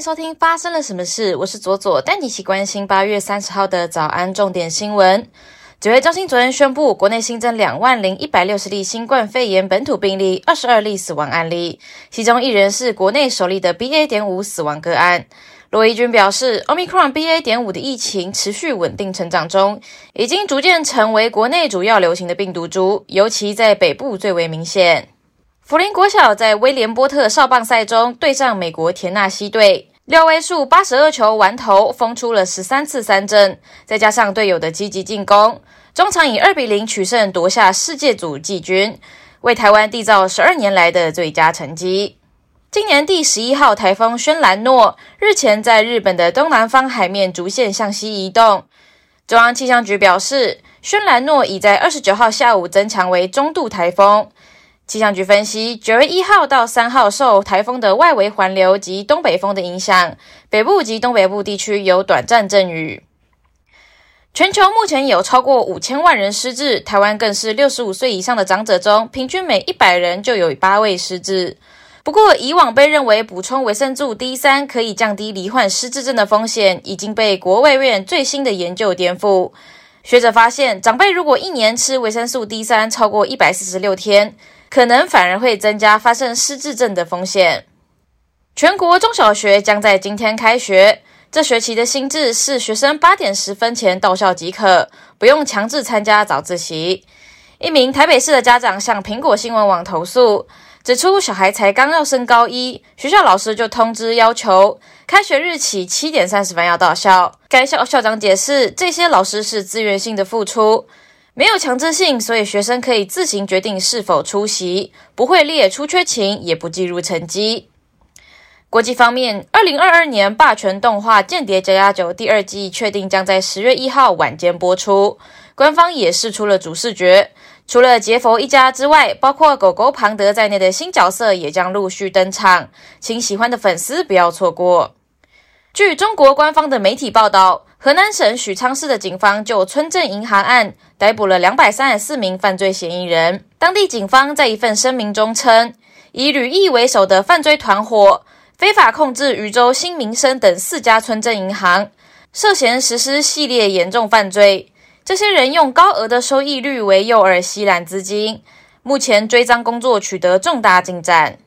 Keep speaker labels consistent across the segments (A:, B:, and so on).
A: 收听发生了什么事，我是左左，带你一起关心八月三十号的早安重点新闻。指挥中心昨天宣布，国内新增两万零一百六十例新冠肺炎本土病例，二十二例死亡案例，其中一人是国内首例的 BA. 点五死亡个案。罗伊军表示，Omicron BA. 点五的疫情持续稳定成长中，已经逐渐成为国内主要流行的病毒株，尤其在北部最为明显。福林国小在威廉波特少棒赛中对上美国田纳西队，六位数八十二球完投，封出了十三次三振，再加上队友的积极进攻，中场以二比零取胜，夺下世界组季军，为台湾缔造十二年来的最佳成绩。今年第十一号台风轩兰诺日前在日本的东南方海面逐渐向西移动，中央气象局表示，轩兰诺已在二十九号下午增强为中度台风。气象局分析，九月一号到三号受台风的外围环流及东北风的影响，北部及东北部地区有短暂阵雨。全球目前有超过五千万人失智，台湾更是六十五岁以上的长者中，平均每一百人就有八位失智。不过，以往被认为补充维生素 D 三可以降低罹患失智症的风险，已经被国卫院最新的研究颠覆。学者发现，长辈如果一年吃维生素 D 三超过一百四十六天，可能反而会增加发生失智症的风险。全国中小学将在今天开学，这学期的新制是学生八点十分前到校即可，不用强制参加早自习。一名台北市的家长向苹果新闻网投诉，指出小孩才刚要升高一，学校老师就通知要求开学日起七点三十分要到校。该校校长解释，这些老师是自愿性的付出。没有强制性，所以学生可以自行决定是否出席，不会列出缺勤，也不计入成绩。国际方面，二零二二年霸权动画《间谍加加九》第二季确定将在十月一号晚间播出，官方也释出了主视觉。除了杰佛一家之外，包括狗狗庞德在内的新角色也将陆续登场，请喜欢的粉丝不要错过。据中国官方的媒体报道。河南省许昌市的警方就村镇银行案逮捕了两百三十四名犯罪嫌疑人。当地警方在一份声明中称，以吕毅为首的犯罪团伙非法控制禹州新民生等四家村镇银行，涉嫌实施系列严重犯罪。这些人用高额的收益率为诱饵吸揽资金。目前追赃工作取得重大进展。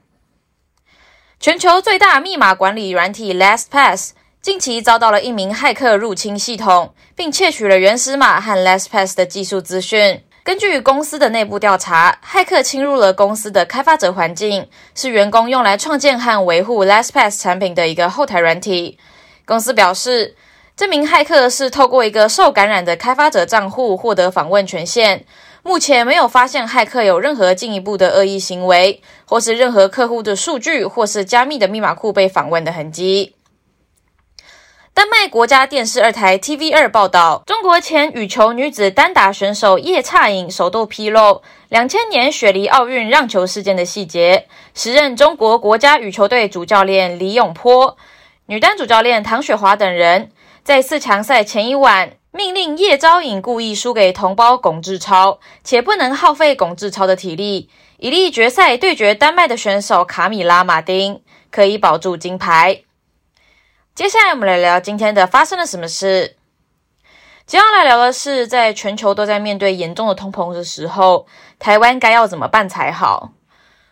A: 全球最大密码管理软体 LastPass。近期遭到了一名骇客入侵系统，并窃取了原始码和 LastPass 的技术资讯。根据公司的内部调查，骇客侵入了公司的开发者环境，是员工用来创建和维护 LastPass 产品的一个后台软体。公司表示，这名骇客是透过一个受感染的开发者账户获得访问权限。目前没有发现骇客有任何进一步的恶意行为，或是任何客户的数据或是加密的密码库被访问的痕迹。丹麦国家电视二台 TV 二报道，中国前羽球女子单打选手叶畅颖首度披露两千年雪梨奥运让球事件的细节。时任中国国家羽球队主教练李永波、女单主教练唐雪华等人，在四强赛前一晚命令叶昭颖故意输给同胞龚志超，且不能耗费龚志超的体力，以力决赛对决丹麦的选手卡米拉·马丁，可以保住金牌。接下来我们来聊今天的发生了什么事。接下来聊的是，在全球都在面对严重的通膨的时候，台湾该要怎么办才好？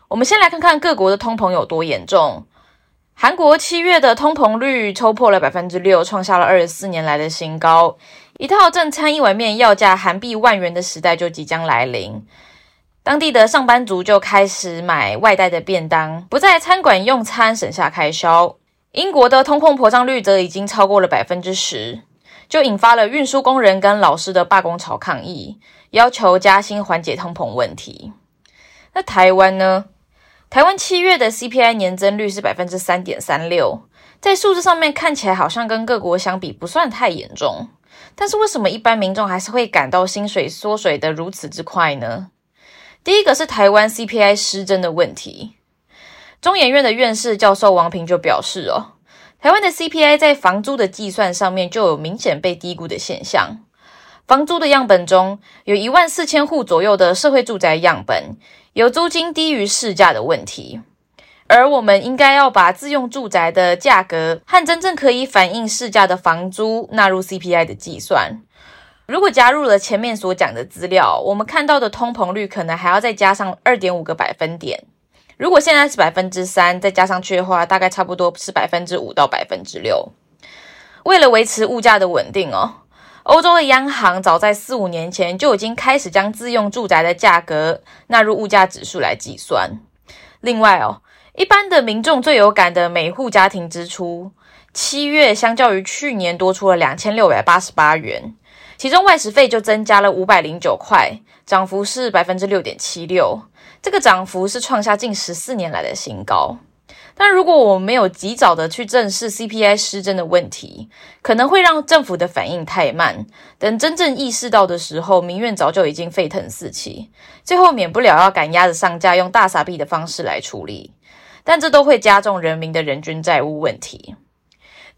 A: 我们先来看看各国的通膨有多严重。韩国七月的通膨率抽破了百分之六，创下了二十四年来的新高。一套正餐一碗面要价韩币万元的时代就即将来临，当地的上班族就开始买外带的便当，不在餐馆用餐，省下开销。英国的通货膨胀率则已经超过了百分之十，就引发了运输工人跟老师的罢工潮抗议，要求加薪缓解通膨问题。那台湾呢？台湾七月的 CPI 年增率是百分之三点三六，在数字上面看起来好像跟各国相比不算太严重，但是为什么一般民众还是会感到薪水缩水的如此之快呢？第一个是台湾 CPI 失真的问题。中研院的院士教授王平就表示：“哦，台湾的 CPI 在房租的计算上面就有明显被低估的现象。房租的样本中有一万四千户左右的社会住宅样本，有租金低于市价的问题。而我们应该要把自用住宅的价格和真正可以反映市价的房租纳入 CPI 的计算。如果加入了前面所讲的资料，我们看到的通膨率可能还要再加上二点五个百分点。如果现在是百分之三，再加上去的话，大概差不多是百分之五到百分之六。为了维持物价的稳定哦，欧洲的央行早在四五年前就已经开始将自用住宅的价格纳入物价指数来计算。另外哦。一般的民众最有感的每户家庭支出，七月相较于去年多出了两千六百八十八元，其中外食费就增加了五百零九块，涨幅是百分之六点七六，这个涨幅是创下近十四年来的新高。但如果我们没有及早的去正视 CPI 失真的问题，可能会让政府的反应太慢，等真正意识到的时候，民怨早就已经沸腾四起，最后免不了要赶鸭子上架，用大傻币的方式来处理。但这都会加重人民的人均债务问题。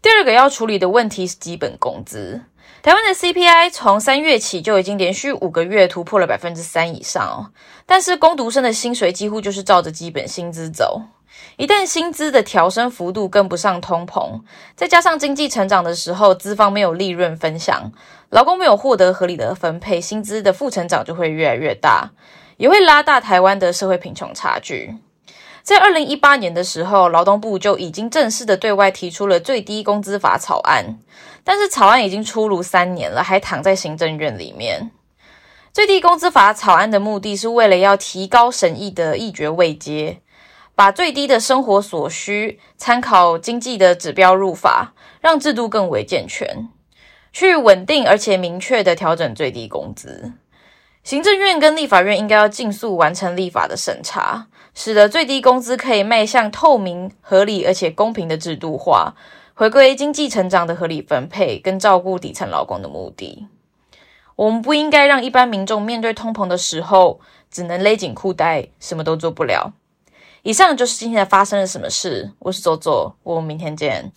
A: 第二个要处理的问题是基本工资。台湾的 CPI 从三月起就已经连续五个月突破了百分之三以上哦，但是工读生的薪水几乎就是照着基本薪资走。一旦薪资的调升幅度跟不上通膨，再加上经济成长的时候资方没有利润分享，劳工没有获得合理的分配，薪资的负成长就会越来越大，也会拉大台湾的社会贫穷差距。在二零一八年的时候，劳动部就已经正式的对外提出了最低工资法草案，但是草案已经出炉三年了，还躺在行政院里面。最低工资法草案的目的是为了要提高审议的议决位阶，把最低的生活所需参考经济的指标入法，让制度更为健全，去稳定而且明确的调整最低工资。行政院跟立法院应该要尽速完成立法的审查，使得最低工资可以迈向透明、合理而且公平的制度化，回归经济成长的合理分配跟照顾底层劳工的目的。我们不应该让一般民众面对通膨的时候，只能勒紧裤带，什么都做不了。以上就是今天的发生了什么事，我是左左，我们明天见。